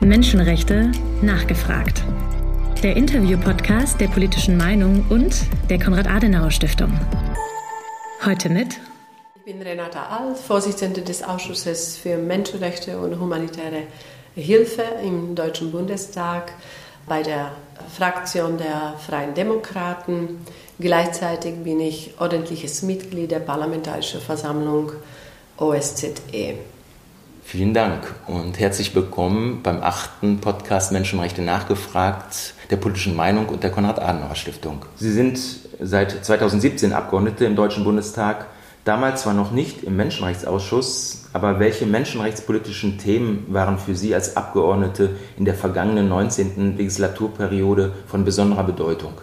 Menschenrechte nachgefragt. Der Interview-Podcast der politischen Meinung und der Konrad-Adenauer-Stiftung. Heute mit. Ich bin Renata Alt, Vorsitzende des Ausschusses für Menschenrechte und humanitäre Hilfe im Deutschen Bundestag bei der Fraktion der Freien Demokraten. Gleichzeitig bin ich ordentliches Mitglied der Parlamentarischen Versammlung OSZE. Vielen Dank und herzlich willkommen beim achten Podcast Menschenrechte nachgefragt der politischen Meinung und der Konrad-Adenauer-Stiftung. Sie sind seit 2017 Abgeordnete im Deutschen Bundestag, damals zwar noch nicht im Menschenrechtsausschuss, aber welche menschenrechtspolitischen Themen waren für Sie als Abgeordnete in der vergangenen 19. Legislaturperiode von besonderer Bedeutung?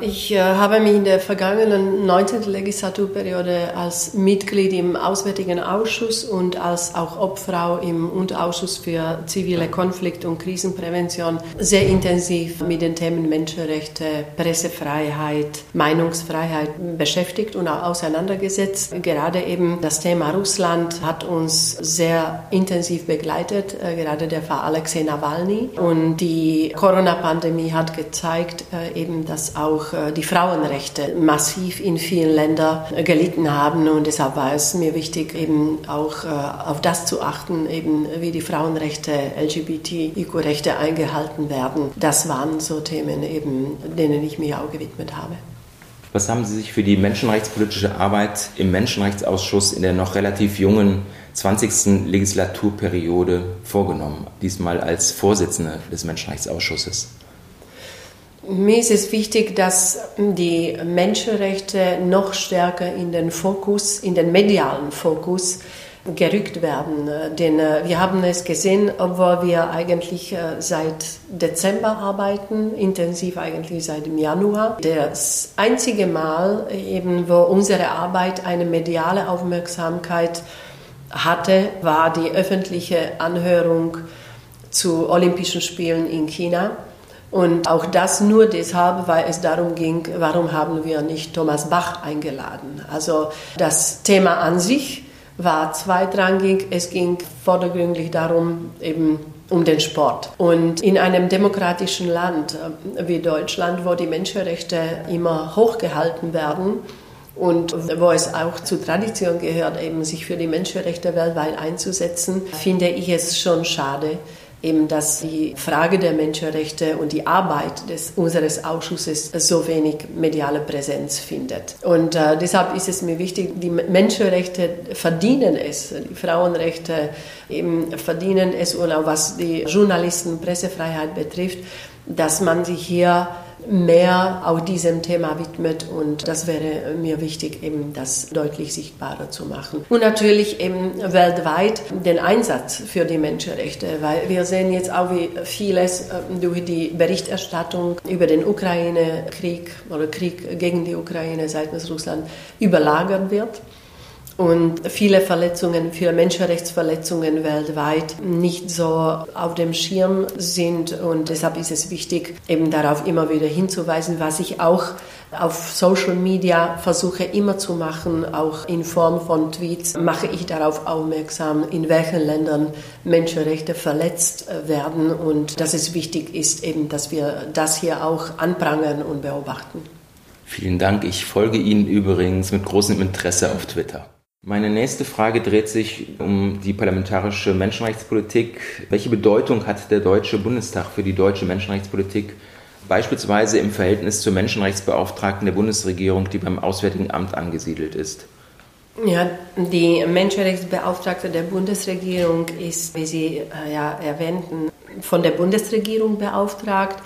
Ich äh, habe mich in der vergangenen 19. Legislaturperiode als Mitglied im Auswärtigen Ausschuss und als auch Obfrau im Unterausschuss für zivile Konflikt- und Krisenprävention sehr intensiv mit den Themen Menschenrechte, Pressefreiheit, Meinungsfreiheit beschäftigt und auch auseinandergesetzt. Gerade eben das Thema Russland hat uns sehr intensiv begleitet, äh, gerade der Fall Alexei Nawalny. Und die Corona-Pandemie hat gezeigt, äh, eben, dass auch auch äh, die Frauenrechte massiv in vielen Ländern gelitten haben. Und deshalb war es mir wichtig, eben auch äh, auf das zu achten, eben wie die Frauenrechte, LGBTIQ-Rechte eingehalten werden. Das waren so Themen, eben, denen ich mich auch gewidmet habe. Was haben Sie sich für die menschenrechtspolitische Arbeit im Menschenrechtsausschuss in der noch relativ jungen 20. Legislaturperiode vorgenommen, diesmal als Vorsitzende des Menschenrechtsausschusses? Mir ist es wichtig, dass die Menschenrechte noch stärker in den Fokus, in den medialen Fokus gerückt werden. Denn äh, wir haben es gesehen, obwohl wir eigentlich äh, seit Dezember arbeiten, intensiv eigentlich seit dem Januar. Das einzige Mal eben, wo unsere Arbeit eine mediale Aufmerksamkeit hatte, war die öffentliche Anhörung zu Olympischen Spielen in China und auch das nur deshalb, weil es darum ging, warum haben wir nicht Thomas Bach eingeladen. Also das Thema an sich war zweitrangig. Es ging vordergründig darum, eben um den Sport. Und in einem demokratischen Land äh, wie Deutschland, wo die Menschenrechte immer hochgehalten werden, und wo es auch zur Tradition gehört, eben sich für die Menschenrechte weltweit einzusetzen, finde ich es schon schade, eben, dass die Frage der Menschenrechte und die Arbeit des, unseres Ausschusses so wenig mediale Präsenz findet. Und äh, deshalb ist es mir wichtig, die Menschenrechte verdienen es, die Frauenrechte eben verdienen es und auch was die Journalisten, Pressefreiheit betrifft, dass man sich hier mehr auch diesem Thema widmet und das wäre mir wichtig, eben das deutlich sichtbarer zu machen. Und natürlich eben weltweit den Einsatz für die Menschenrechte, weil wir sehen jetzt auch, wie vieles äh, durch die Berichterstattung über den Ukraine-Krieg oder Krieg gegen die Ukraine seitens Russland überlagert wird und viele Verletzungen, viele Menschenrechtsverletzungen weltweit nicht so auf dem Schirm sind. Und deshalb ist es wichtig, eben darauf immer wieder hinzuweisen, was ich auch auf Social Media versuche immer zu machen, auch in Form von Tweets, mache ich darauf aufmerksam, in welchen Ländern Menschenrechte verletzt werden und dass es wichtig ist, eben, dass wir das hier auch anprangern und beobachten. Vielen Dank. Ich folge Ihnen übrigens mit großem Interesse auf Twitter. Meine nächste Frage dreht sich um die parlamentarische Menschenrechtspolitik. Welche Bedeutung hat der Deutsche Bundestag für die deutsche Menschenrechtspolitik, beispielsweise im Verhältnis zur Menschenrechtsbeauftragten der Bundesregierung, die beim Auswärtigen Amt angesiedelt ist? Ja, die Menschenrechtsbeauftragte der Bundesregierung ist, wie Sie äh, ja erwähnten, von der Bundesregierung beauftragt.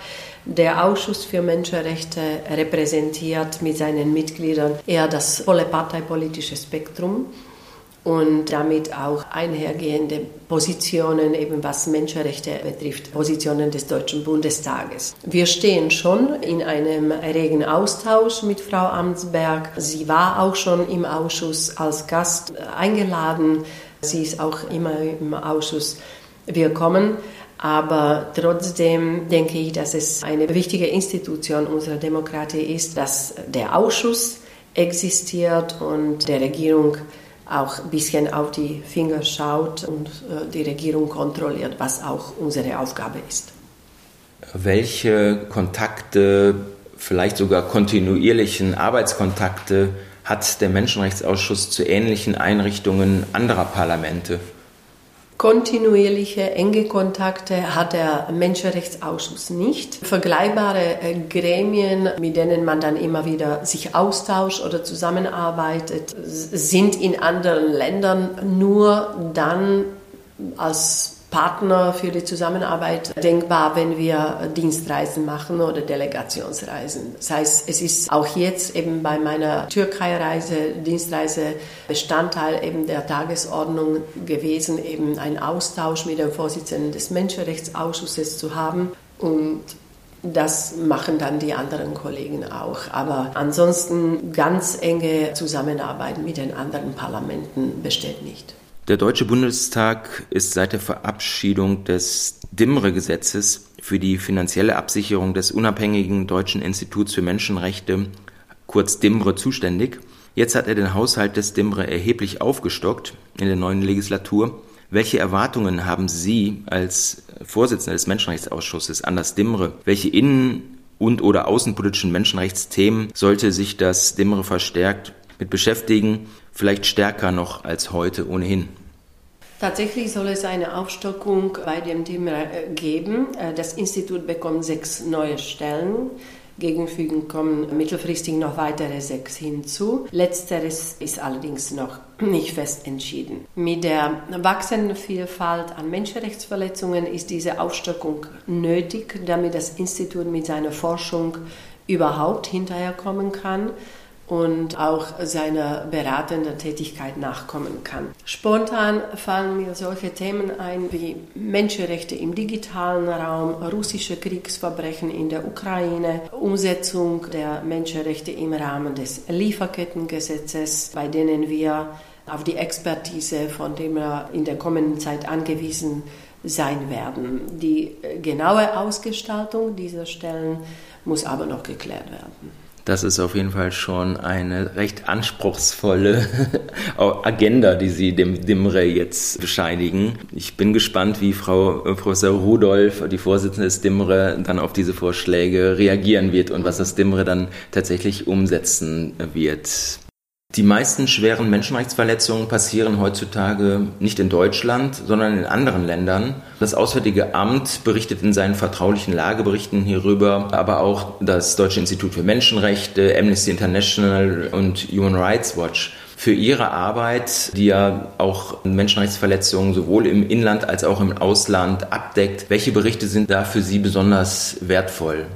Der Ausschuss für Menschenrechte repräsentiert mit seinen Mitgliedern eher das volle parteipolitische Spektrum und damit auch einhergehende Positionen, eben was Menschenrechte betrifft, Positionen des Deutschen Bundestages. Wir stehen schon in einem regen Austausch mit Frau Amtsberg. Sie war auch schon im Ausschuss als Gast eingeladen. Sie ist auch immer im Ausschuss willkommen. Aber trotzdem denke ich, dass es eine wichtige Institution unserer Demokratie ist, dass der Ausschuss existiert und der Regierung auch ein bisschen auf die Finger schaut und äh, die Regierung kontrolliert, was auch unsere Aufgabe ist. Welche Kontakte, vielleicht sogar kontinuierlichen Arbeitskontakte hat der Menschenrechtsausschuss zu ähnlichen Einrichtungen anderer Parlamente? Kontinuierliche, enge Kontakte hat der Menschenrechtsausschuss nicht. Vergleichbare äh, Gremien, mit denen man dann immer wieder sich austauscht oder zusammenarbeitet, sind in anderen Ländern nur dann als Partner für die Zusammenarbeit denkbar, wenn wir Dienstreisen machen oder Delegationsreisen. Das heißt, es ist auch jetzt eben bei meiner Türkei-Reise, Dienstreise Bestandteil eben der Tagesordnung gewesen, eben einen Austausch mit dem Vorsitzenden des Menschenrechtsausschusses zu haben und das machen dann die anderen Kollegen auch. Aber ansonsten ganz enge Zusammenarbeit mit den anderen Parlamenten besteht nicht. Der Deutsche Bundestag ist seit der Verabschiedung des DIMRE-Gesetzes für die finanzielle Absicherung des unabhängigen Deutschen Instituts für Menschenrechte, kurz DIMRE, zuständig. Jetzt hat er den Haushalt des DIMRE erheblich aufgestockt in der neuen Legislatur. Welche Erwartungen haben Sie als Vorsitzender des Menschenrechtsausschusses an das DIMRE? Welche innen- und oder außenpolitischen Menschenrechtsthemen sollte sich das DIMRE verstärkt mit beschäftigen, vielleicht stärker noch als heute ohnehin? Tatsächlich soll es eine Aufstockung bei dem Thema äh, geben. Äh, das Institut bekommt sechs neue Stellen. Gegenfügen kommen mittelfristig noch weitere sechs hinzu. Letzteres ist allerdings noch nicht fest entschieden. Mit der wachsenden Vielfalt an Menschenrechtsverletzungen ist diese Aufstockung nötig, damit das Institut mit seiner Forschung überhaupt hinterherkommen kann und auch seiner beratenden Tätigkeit nachkommen kann. Spontan fallen mir solche Themen ein wie Menschenrechte im digitalen Raum, russische Kriegsverbrechen in der Ukraine, Umsetzung der Menschenrechte im Rahmen des Lieferkettengesetzes, bei denen wir auf die Expertise von dem wir in der kommenden Zeit angewiesen sein werden. Die genaue Ausgestaltung dieser Stellen muss aber noch geklärt werden. Das ist auf jeden Fall schon eine recht anspruchsvolle Agenda, die Sie dem DIMRE jetzt bescheinigen. Ich bin gespannt, wie Frau äh, Professor Rudolph, die Vorsitzende des DIMRE, dann auf diese Vorschläge reagieren wird und was das DIMRE dann tatsächlich umsetzen wird. Die meisten schweren Menschenrechtsverletzungen passieren heutzutage nicht in Deutschland, sondern in anderen Ländern. Das Auswärtige Amt berichtet in seinen vertraulichen Lageberichten hierüber, aber auch das Deutsche Institut für Menschenrechte, Amnesty International und Human Rights Watch für ihre Arbeit, die ja auch Menschenrechtsverletzungen sowohl im Inland als auch im Ausland abdeckt. Welche Berichte sind da für Sie besonders wertvoll?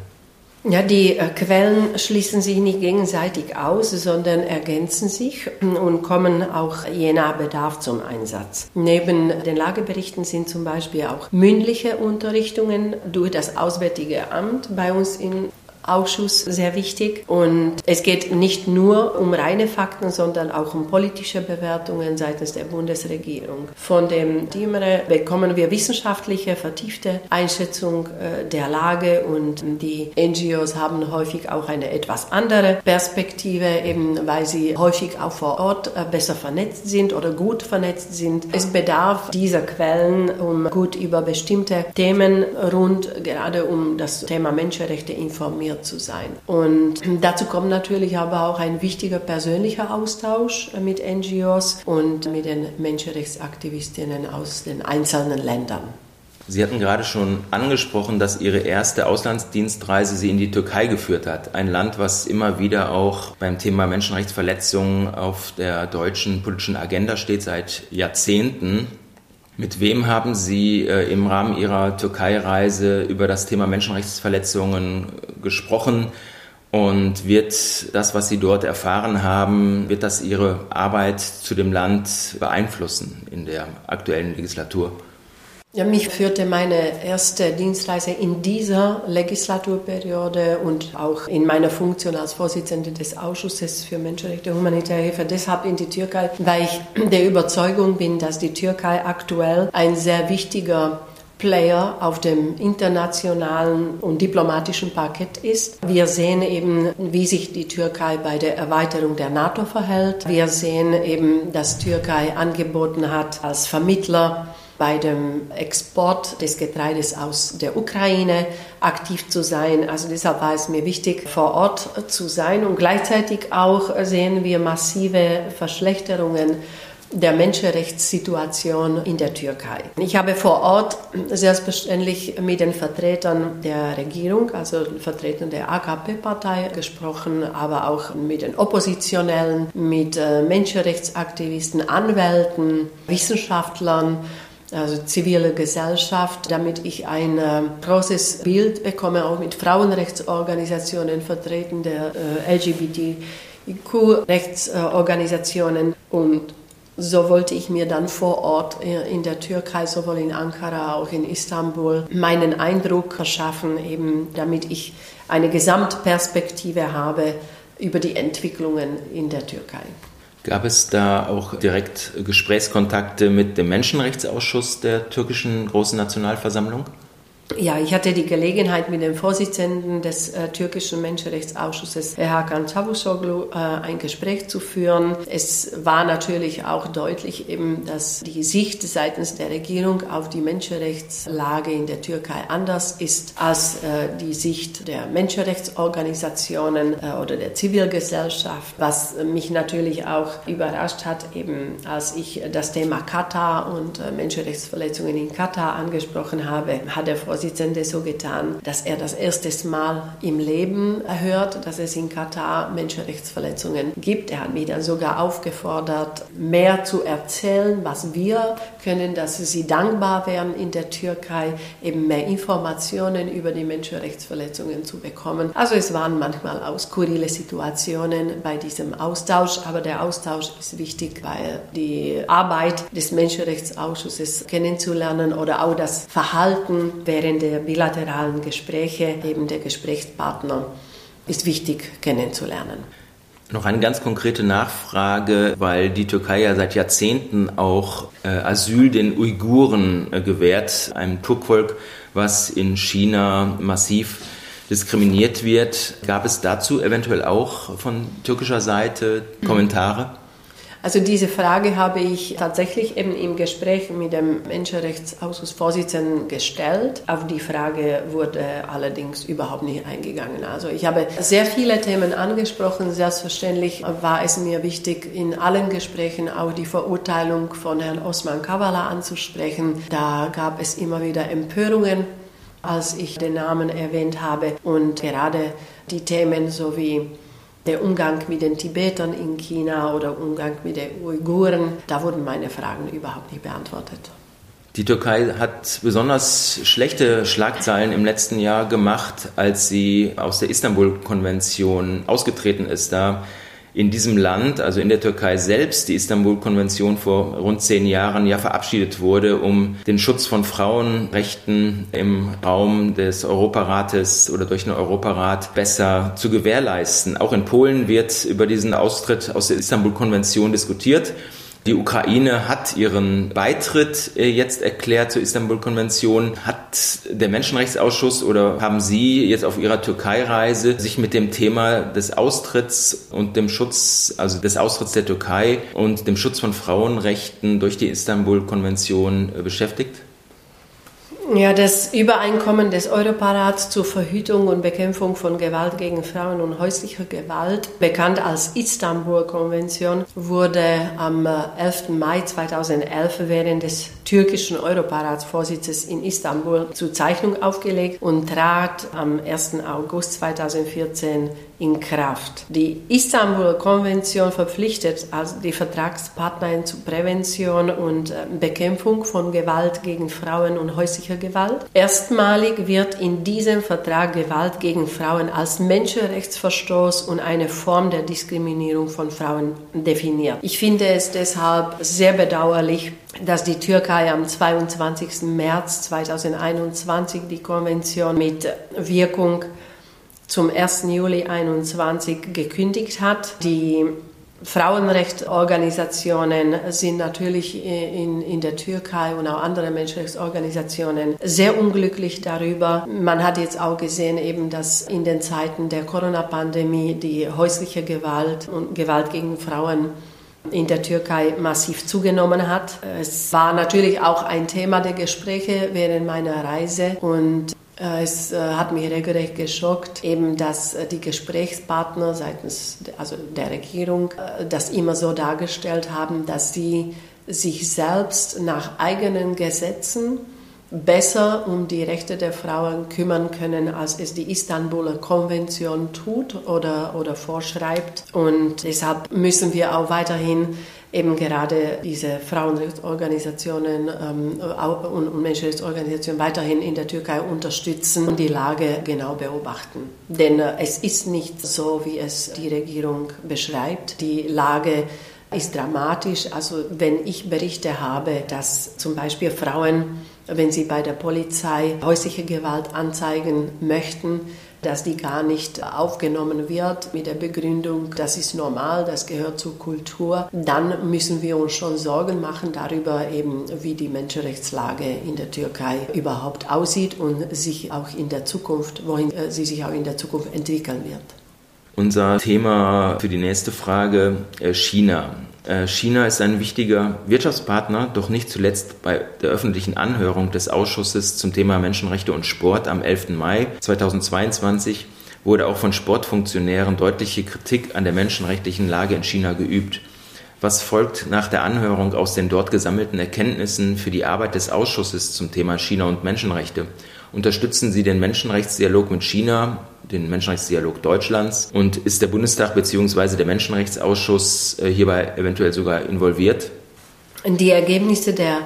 Ja, die äh, Quellen schließen sich nicht gegenseitig aus, sondern ergänzen sich und kommen auch je nach Bedarf zum Einsatz. Neben den Lageberichten sind zum Beispiel auch mündliche Unterrichtungen durch das Auswärtige Amt bei uns in Ausschuss sehr wichtig. Und es geht nicht nur um reine Fakten, sondern auch um politische Bewertungen seitens der Bundesregierung. Von dem DIMRE bekommen wir wissenschaftliche, vertiefte Einschätzung äh, der Lage und die NGOs haben häufig auch eine etwas andere Perspektive, eben weil sie häufig auch vor Ort äh, besser vernetzt sind oder gut vernetzt sind. Es bedarf dieser Quellen, um gut über bestimmte Themen rund gerade um das Thema Menschenrechte informieren informiert zu sein. Und dazu kommt natürlich aber auch ein wichtiger persönlicher Austausch mit NGOs und mit den Menschenrechtsaktivistinnen aus den einzelnen Ländern. Sie hatten gerade schon angesprochen, dass Ihre erste Auslandsdienstreise Sie in die Türkei geführt hat. Ein Land, was immer wieder auch beim Thema Menschenrechtsverletzungen auf der deutschen politischen Agenda steht seit Jahrzehnten. Mit wem haben Sie äh, im Rahmen Ihrer Türkei-Reise über das Thema Menschenrechtsverletzungen gesprochen? Und wird das, was Sie dort erfahren haben, wird das Ihre Arbeit zu dem Land beeinflussen in der aktuellen Legislatur? Ja, mich führte meine erste Dienstreise in dieser Legislaturperiode und auch in meiner Funktion als Vorsitzende des Ausschusses für Menschenrechte und humanitäre Hilfe deshalb in die Türkei, weil ich der Überzeugung bin, dass die Türkei aktuell ein sehr wichtiger Player auf dem internationalen und diplomatischen Parkett ist. Wir sehen eben, wie sich die Türkei bei der Erweiterung der NATO verhält. Wir sehen eben, dass Türkei angeboten hat, als Vermittler bei dem Export des Getreides aus der Ukraine aktiv zu sein. Also deshalb war es mir wichtig, vor Ort zu sein und gleichzeitig auch sehen wir massive Verschlechterungen der Menschenrechtssituation in der Türkei. Ich habe vor Ort selbstverständlich mit den Vertretern der Regierung, also Vertretern der AKP-Partei gesprochen, aber auch mit den Oppositionellen, mit äh, Menschenrechtsaktivisten, Anwälten, Wissenschaftlern also zivile Gesellschaft, damit ich ein äh, großes Bild bekomme, auch mit Frauenrechtsorganisationen, Vertreten der äh, LGBTIQ-Rechtsorganisationen und so wollte ich mir dann vor Ort in der Türkei, sowohl in Ankara, auch in Istanbul, meinen Eindruck verschaffen, eben damit ich eine Gesamtperspektive habe über die Entwicklungen in der Türkei. Gab es da auch direkt Gesprächskontakte mit dem Menschenrechtsausschuss der türkischen Großen Nationalversammlung? Ja, ich hatte die Gelegenheit, mit dem Vorsitzenden des äh, türkischen Menschenrechtsausschusses, Hakan Çavuşoğlu, äh, ein Gespräch zu führen. Es war natürlich auch deutlich eben, dass die Sicht seitens der Regierung auf die Menschenrechtslage in der Türkei anders ist als äh, die Sicht der Menschenrechtsorganisationen äh, oder der Zivilgesellschaft, was mich natürlich auch überrascht hat, eben als ich das Thema Katar und äh, Menschenrechtsverletzungen in Katar angesprochen habe, hat der Vorsitzende Vorsitzende so getan, dass er das erste Mal im Leben hört, dass es in Katar Menschenrechtsverletzungen gibt. Er hat mich dann sogar aufgefordert, mehr zu erzählen, was wir können, dass sie dankbar wären in der Türkei, eben mehr Informationen über die Menschenrechtsverletzungen zu bekommen. Also es waren manchmal auch skurrile Situationen bei diesem Austausch, aber der Austausch ist wichtig, weil die Arbeit des Menschenrechtsausschusses kennenzulernen oder auch das Verhalten während während der bilateralen Gespräche eben der Gesprächspartner ist wichtig kennenzulernen. Noch eine ganz konkrete Nachfrage, weil die Türkei ja seit Jahrzehnten auch äh, Asyl den Uiguren äh, gewährt, einem Turkvolk, was in China massiv diskriminiert wird. Gab es dazu eventuell auch von türkischer Seite Kommentare? Also diese Frage habe ich tatsächlich eben im Gespräch mit dem Menschenrechtsausschussvorsitzenden gestellt. Auf die Frage wurde allerdings überhaupt nicht eingegangen. Also ich habe sehr viele Themen angesprochen. Selbstverständlich war es mir wichtig, in allen Gesprächen auch die Verurteilung von Herrn Osman Kavala anzusprechen. Da gab es immer wieder Empörungen als ich den Namen erwähnt habe und gerade die Themen sowie der Umgang mit den Tibetern in China oder Umgang mit den Uiguren, da wurden meine Fragen überhaupt nicht beantwortet. Die Türkei hat besonders schlechte Schlagzeilen im letzten Jahr gemacht, als sie aus der Istanbul-Konvention ausgetreten ist. Da in diesem Land, also in der Türkei selbst, die Istanbul-Konvention vor rund zehn Jahren ja verabschiedet wurde, um den Schutz von Frauenrechten im Raum des Europarates oder durch den Europarat besser zu gewährleisten. Auch in Polen wird über diesen Austritt aus der Istanbul-Konvention diskutiert. Die Ukraine hat ihren Beitritt äh, jetzt erklärt zur Istanbul-Konvention. Hat der Menschenrechtsausschuss oder haben Sie jetzt auf Ihrer Türkei-Reise sich mit dem Thema des Austritts und dem Schutz, also des Austritts der Türkei und dem Schutz von Frauenrechten durch die Istanbul-Konvention äh, beschäftigt? Ja, das Übereinkommen des Europarats zur Verhütung und Bekämpfung von Gewalt gegen Frauen und häuslicher Gewalt, bekannt als Istanbul-Konvention, wurde am 11. Äh, Mai 2011 während des türkischen Europaratsvorsitzes in Istanbul zur Zeichnung aufgelegt und trat am 1. August 2014 in Kraft. Die Istanbul-Konvention verpflichtet also die Vertragspartner zur Prävention und äh, Bekämpfung von Gewalt gegen Frauen und häuslicher Gewalt. Erstmalig wird in diesem Vertrag Gewalt gegen Frauen als Menschenrechtsverstoß und eine Form der Diskriminierung von Frauen definiert. Ich finde es deshalb sehr bedauerlich, dass die Türkei am 22. März 2021 die Konvention mit Wirkung zum 1. Juli 2021 gekündigt hat. Die Frauenrechtsorganisationen sind natürlich in, in der Türkei und auch andere Menschenrechtsorganisationen sehr unglücklich darüber. Man hat jetzt auch gesehen, eben, dass in den Zeiten der Corona-Pandemie die häusliche Gewalt und Gewalt gegen Frauen in der Türkei massiv zugenommen hat. Es war natürlich auch ein Thema der Gespräche während meiner Reise und es äh, hat mich regelrecht geschockt, eben, dass äh, die Gesprächspartner seitens also der Regierung das immer so dargestellt haben, dass sie sich selbst nach eigenen Gesetzen besser um die Rechte der Frauen kümmern können, als es die Istanbuler Konvention tut oder, oder vorschreibt. Und deshalb müssen wir auch weiterhin eben gerade diese Frauenrechtsorganisationen ähm, und, Menschenrechtsorganisationen weiterhin in der Türkei unterstützen und die Lage genau beobachten. Denn äh, es ist nicht so, wie es die Regierung beschreibt. Die Lage ist dramatisch. Also wenn ich Berichte habe, dass zum Beispiel Frauen, wenn sie bei der Polizei häusliche Gewalt anzeigen möchten, dass die gar nicht aufgenommen wird mit der Begründung, das ist normal, das gehört zur Kultur, dann müssen wir uns schon Sorgen machen darüber, eben wie die Menschenrechtslage in der Türkei überhaupt aussieht und sich auch in der Zukunft, wohin äh, sie sich auch in der Zukunft entwickeln wird. Unser Thema für die nächste Frage, äh, China. Äh, China ist ein wichtiger Wirtschaftspartner, doch nicht zuletzt bei der öffentlichen Anhörung des Ausschusses zum Thema Menschenrechte und Sport am 11. Mai 2022 wurde auch von Sportfunktionären deutliche Kritik an der menschenrechtlichen Lage in China geübt. Was folgt nach der Anhörung aus den dort gesammelten Erkenntnissen für die Arbeit des Ausschusses zum Thema China und Menschenrechte? Unterstützen Sie den Menschenrechtsdialog mit China, den Menschenrechtsdialog Deutschlands? Und ist der Bundestag bzw. der Menschenrechtsausschuss äh, hierbei eventuell sogar involviert? Die Ergebnisse der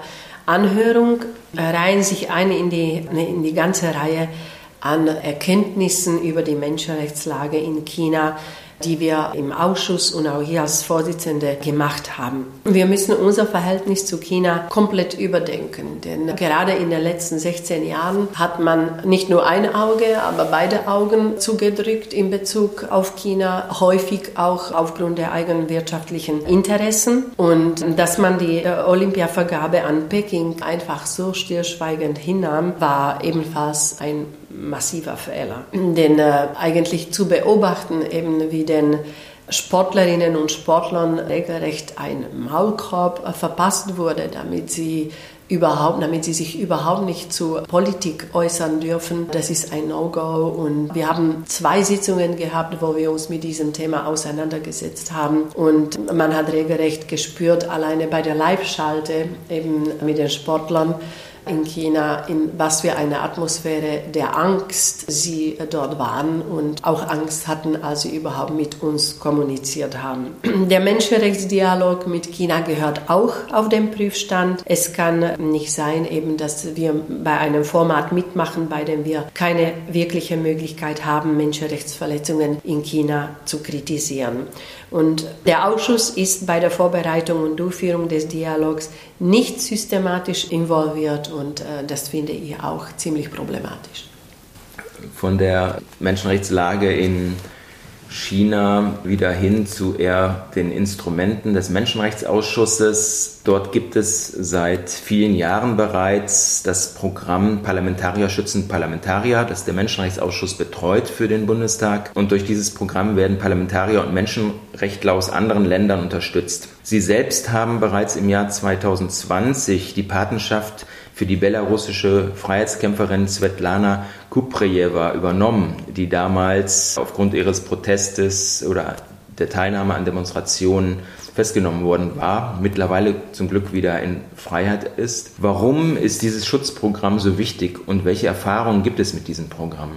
Anhörung reihen sich ein in die, in die ganze Reihe an Erkenntnissen über die Menschenrechtslage in China, die wir im Ausschuss und auch hier als Vorsitzende gemacht haben. Wir müssen unser Verhältnis zu China komplett überdenken, denn gerade in den letzten 16 Jahren hat man nicht nur ein Auge, aber beide Augen zugedrückt in Bezug auf China, häufig auch aufgrund der eigenen wirtschaftlichen Interessen und dass man die äh, Olympiavergabe an Peking einfach so stillschweigend hinnahm, war ebenfalls ein massiver Fehler. Denn äh, eigentlich zu beobachten, eben wie den Sportlerinnen und Sportlern regelrecht ein Maulkorb äh, verpasst wurde, damit sie überhaupt, damit sie sich überhaupt nicht zur Politik äußern dürfen. Das ist ein No-Go und wir haben zwei Sitzungen gehabt, wo wir uns mit diesem Thema auseinandergesetzt haben und man hat regelrecht gespürt, alleine bei der Live-Schalte eben mit den Sportlern, in China, in was für eine Atmosphäre der Angst sie dort waren und auch Angst hatten, als sie überhaupt mit uns kommuniziert haben. Der Menschenrechtsdialog mit China gehört auch auf den Prüfstand. Es kann nicht sein, eben, dass wir bei einem Format mitmachen, bei dem wir keine wirkliche Möglichkeit haben, Menschenrechtsverletzungen in China zu kritisieren. Und der Ausschuss ist bei der Vorbereitung und Durchführung des Dialogs nicht systematisch involviert und äh, das finde ich auch ziemlich problematisch. Von der Menschenrechtslage in China wieder hin zu eher den Instrumenten des Menschenrechtsausschusses. Dort gibt es seit vielen Jahren bereits das Programm Parlamentarier schützen Parlamentarier, das der Menschenrechtsausschuss betreut für den Bundestag. Und durch dieses Programm werden Parlamentarier und Menschenrechtler aus anderen Ländern unterstützt. Sie selbst haben bereits im Jahr 2020 die Patenschaft für die belarussische Freiheitskämpferin Svetlana Kuprejewa übernommen, die damals aufgrund ihres Protestes oder der Teilnahme an Demonstrationen festgenommen worden war, mittlerweile zum Glück wieder in Freiheit ist. Warum ist dieses Schutzprogramm so wichtig und welche Erfahrungen gibt es mit diesem Programm?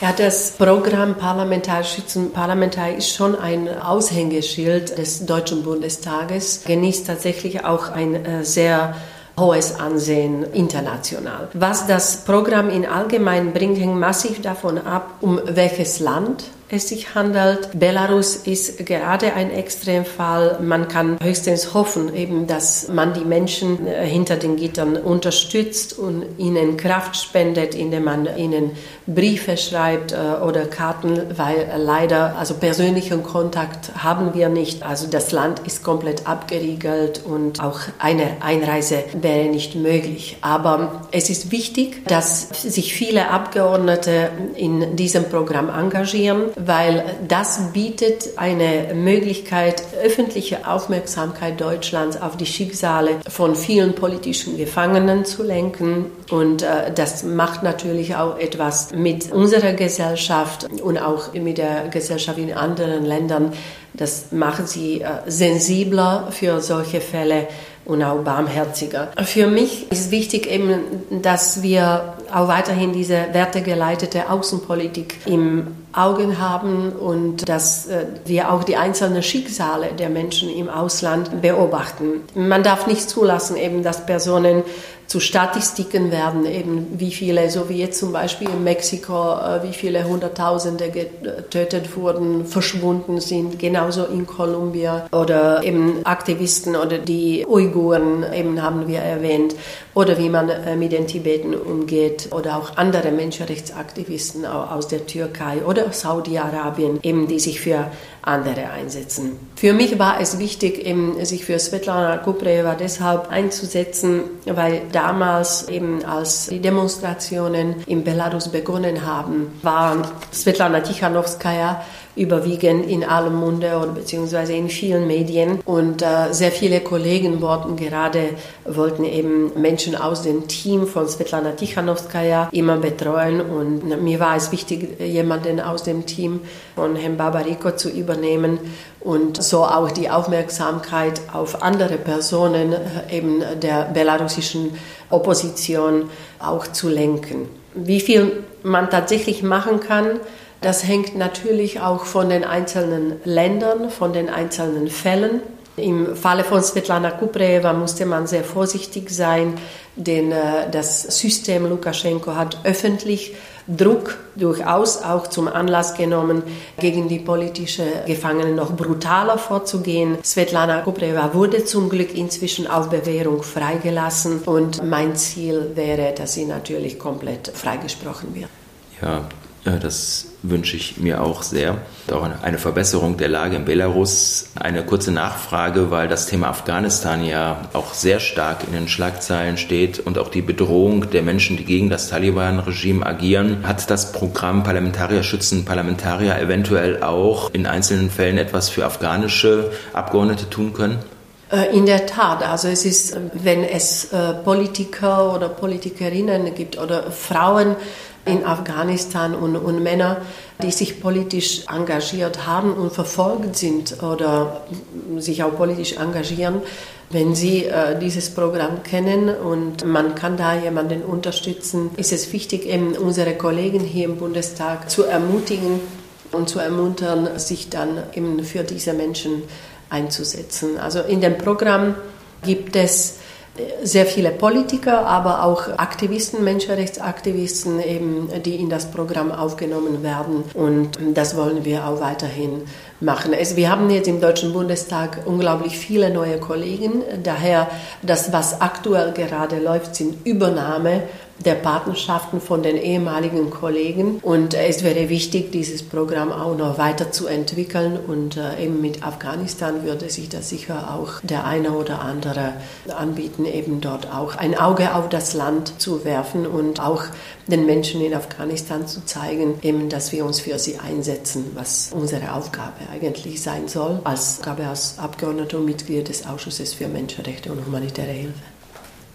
Ja, das Programm Parlamentar Schützen Parlamentar ist schon ein Aushängeschild des Deutschen Bundestages, genießt tatsächlich auch ein äh, sehr hohes Ansehen international. Was das Programm in allgemein bringt, hängt massiv davon ab, um welches Land es sich handelt. Belarus ist gerade ein Extremfall. Man kann höchstens hoffen, eben, dass man die Menschen äh, hinter den Gittern unterstützt und ihnen Kraft spendet, indem man ihnen Briefe schreibt äh, oder Karten, weil leider, also persönlichen Kontakt haben wir nicht. Also das Land ist komplett abgeriegelt und auch eine Einreise wäre nicht möglich. Aber es ist wichtig, dass sich viele Abgeordnete in diesem Programm engagieren, weil das bietet eine Möglichkeit, öffentliche Aufmerksamkeit Deutschlands auf die Schicksale von vielen politischen Gefangenen zu lenken. Und äh, das macht natürlich auch etwas mit unserer Gesellschaft und auch mit der Gesellschaft in anderen Ländern. Das macht sie äh, sensibler für solche Fälle und auch barmherziger. Für mich ist wichtig eben, dass wir auch weiterhin diese wertegeleitete Außenpolitik im Augen haben und dass äh, wir auch die einzelnen Schicksale der Menschen im Ausland beobachten. Man darf nicht zulassen, eben, dass Personen zu Statistiken werden, eben wie viele, so wie jetzt zum Beispiel in Mexiko, äh, wie viele Hunderttausende getötet wurden, verschwunden sind, genauso in Kolumbien oder eben Aktivisten oder die Uiguren, eben haben wir erwähnt, oder wie man äh, mit den Tibeten umgeht oder auch andere Menschenrechtsaktivisten aus der Türkei oder Saudi-Arabien, eben die sich für andere einsetzen. Für mich war es wichtig, eben sich für Svetlana Kupreva deshalb einzusetzen, weil damals eben als die Demonstrationen in Belarus begonnen haben, waren Svetlana Tichanowskaja überwiegend in allem Munde oder beziehungsweise in vielen Medien. Und äh, sehr viele Kollegen wollten gerade, wollten eben Menschen aus dem Team von Svetlana Tichanowskaja immer betreuen. Und mir war es wichtig, jemanden aus dem Team von Herrn Barbariko zu übernehmen und so auch die Aufmerksamkeit auf andere Personen äh, eben der belarussischen Opposition auch zu lenken. Wie viel man tatsächlich machen kann, das hängt natürlich auch von den einzelnen Ländern, von den einzelnen Fällen. Im Falle von Svetlana Kupreva musste man sehr vorsichtig sein, denn äh, das System Lukaschenko hat öffentlich Druck durchaus auch zum Anlass genommen, gegen die politische Gefangenen noch brutaler vorzugehen. Svetlana Kupreva wurde zum Glück inzwischen auf Bewährung freigelassen und mein Ziel wäre, dass sie natürlich komplett freigesprochen wird. Ja, das wünsche ich mir auch sehr. Auch eine Verbesserung der Lage in Belarus. Eine kurze Nachfrage, weil das Thema Afghanistan ja auch sehr stark in den Schlagzeilen steht und auch die Bedrohung der Menschen, die gegen das Taliban-Regime agieren. Hat das Programm Parlamentarier schützen Parlamentarier eventuell auch in einzelnen Fällen etwas für afghanische Abgeordnete tun können? Äh, in der Tat, also es ist, wenn es äh, Politiker oder Politikerinnen gibt oder Frauen, in Afghanistan und, und Männer, die sich politisch engagiert haben und verfolgt sind oder sich auch politisch engagieren, wenn Sie äh, dieses Programm kennen und man kann da jemanden unterstützen, ist es wichtig, eben unsere Kollegen hier im Bundestag zu ermutigen und zu ermuntern, sich dann eben für diese Menschen einzusetzen. Also in dem Programm gibt es sehr viele Politiker, aber auch Aktivisten, Menschenrechtsaktivisten, eben, die in das Programm aufgenommen werden. Und das wollen wir auch weiterhin machen. Es, wir haben jetzt im Deutschen Bundestag unglaublich viele neue Kollegen. Daher, das, was aktuell gerade läuft, sind Übernahme der Patenschaften von den ehemaligen Kollegen. Und es wäre wichtig, dieses Programm auch noch weiterzuentwickeln. Und äh, eben mit Afghanistan würde sich das sicher auch der eine oder andere anbieten, eben dort auch ein Auge auf das Land zu werfen und auch den Menschen in Afghanistan zu zeigen, eben, dass wir uns für sie einsetzen, was unsere Aufgabe eigentlich sein soll, als Aufgabe als Abgeordnete und Mitglied des Ausschusses für Menschenrechte und humanitäre Hilfe.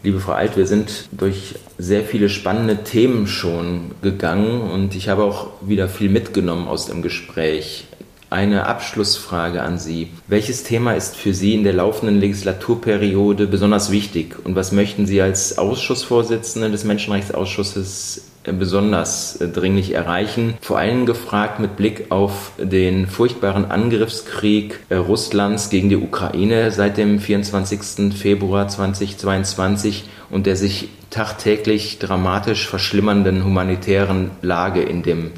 Liebe Frau Alt, wir sind durch sehr viele spannende Themen schon gegangen und ich habe auch wieder viel mitgenommen aus dem Gespräch. Eine Abschlussfrage an Sie. Welches Thema ist für Sie in der laufenden Legislaturperiode besonders wichtig und was möchten Sie als Ausschussvorsitzende des Menschenrechtsausschusses besonders äh, dringlich erreichen. Vor allem gefragt mit Blick auf den furchtbaren Angriffskrieg äh, Russlands gegen die Ukraine seit dem 24. Februar 2022 und der sich tagtäglich dramatisch verschlimmernden humanitären Lage in dem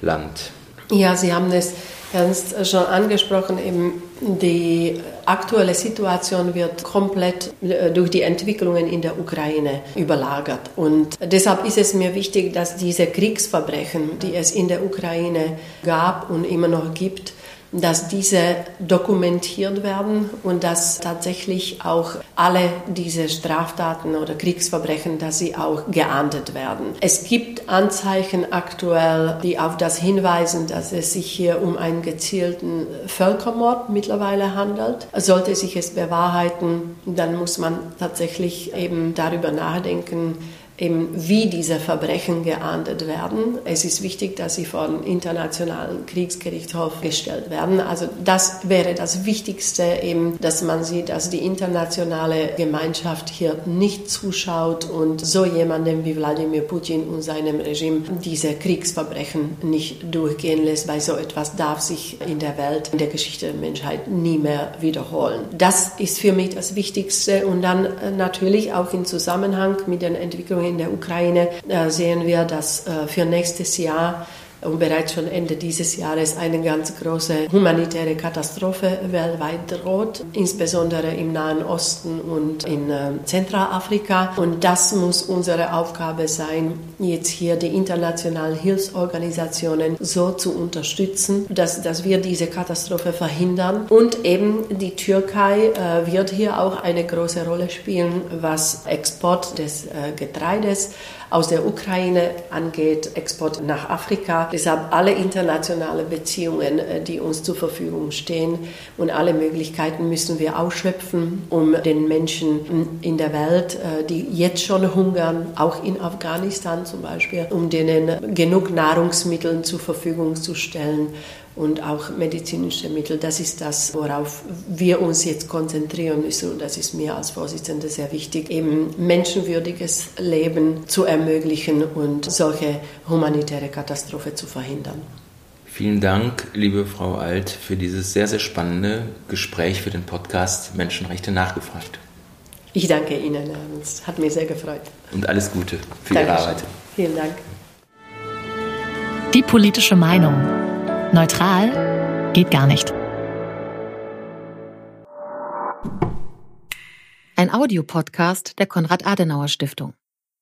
Land. Ja, Sie haben es Ernst schon angesprochen, eben die aktuelle Situation wird komplett äh, durch die Entwicklungen in der Ukraine überlagert. Und deshalb ist es mir wichtig, dass diese Kriegsverbrechen, die es in der Ukraine gab und immer noch gibt, dass diese dokumentiert werden und dass tatsächlich auch alle diese Straftaten oder Kriegsverbrechen, dass sie auch geahndet werden. Es gibt Anzeichen aktuell, die auf das hinweisen, dass es sich hier um einen gezielten Völkermord mittlerweile handelt. Sollte sich es bewahrheiten, dann muss man tatsächlich eben darüber nachdenken, eben wie diese Verbrechen geahndet werden. Es ist wichtig, dass sie den Internationalen Kriegsgerichtshof gestellt werden. Also das wäre das Wichtigste eben, dass man sieht, dass die internationale Gemeinschaft hier nicht zuschaut und so jemandem wie Wladimir Putin und seinem Regime diese Kriegsverbrechen nicht durchgehen lässt, weil so etwas darf sich in der Welt, in der Geschichte der Menschheit nie mehr wiederholen. Das ist für mich das Wichtigste und dann äh, natürlich auch im Zusammenhang mit den Entwicklungen in der Ukraine äh, sehen wir, dass äh, für nächstes Jahr und bereits schon Ende dieses Jahres eine ganz große humanitäre Katastrophe weltweit droht, insbesondere im Nahen Osten und in äh, Zentralafrika. Und das muss unsere Aufgabe sein, jetzt hier die internationalen Hilfsorganisationen so zu unterstützen, dass, dass wir diese Katastrophe verhindern. Und eben die Türkei äh, wird hier auch eine große Rolle spielen, was Export des äh, Getreides aus der Ukraine angeht, Export nach Afrika. Deshalb alle internationalen Beziehungen, äh, die uns zur Verfügung stehen und alle Möglichkeiten müssen wir ausschöpfen, um den Menschen in der Welt, äh, die jetzt schon hungern, auch in Afghanistan zum Beispiel, um denen genug Nahrungsmittel zur Verfügung zu stellen und auch medizinische Mittel. Das ist das, worauf wir uns jetzt konzentrieren müssen. Und das ist mir als Vorsitzende sehr wichtig, eben menschenwürdiges Leben zu ermöglichen und solche humanitäre Katastrophe zu verhindern. Vielen Dank, liebe Frau Alt, für dieses sehr, sehr spannende Gespräch für den Podcast Menschenrechte nachgefragt. Ich danke Ihnen, es hat mich sehr gefreut. Und alles Gute für Dankeschön. Ihre Arbeit. Vielen Dank. Die politische Meinung. Neutral geht gar nicht. Ein Audiopodcast der Konrad-Adenauer Stiftung.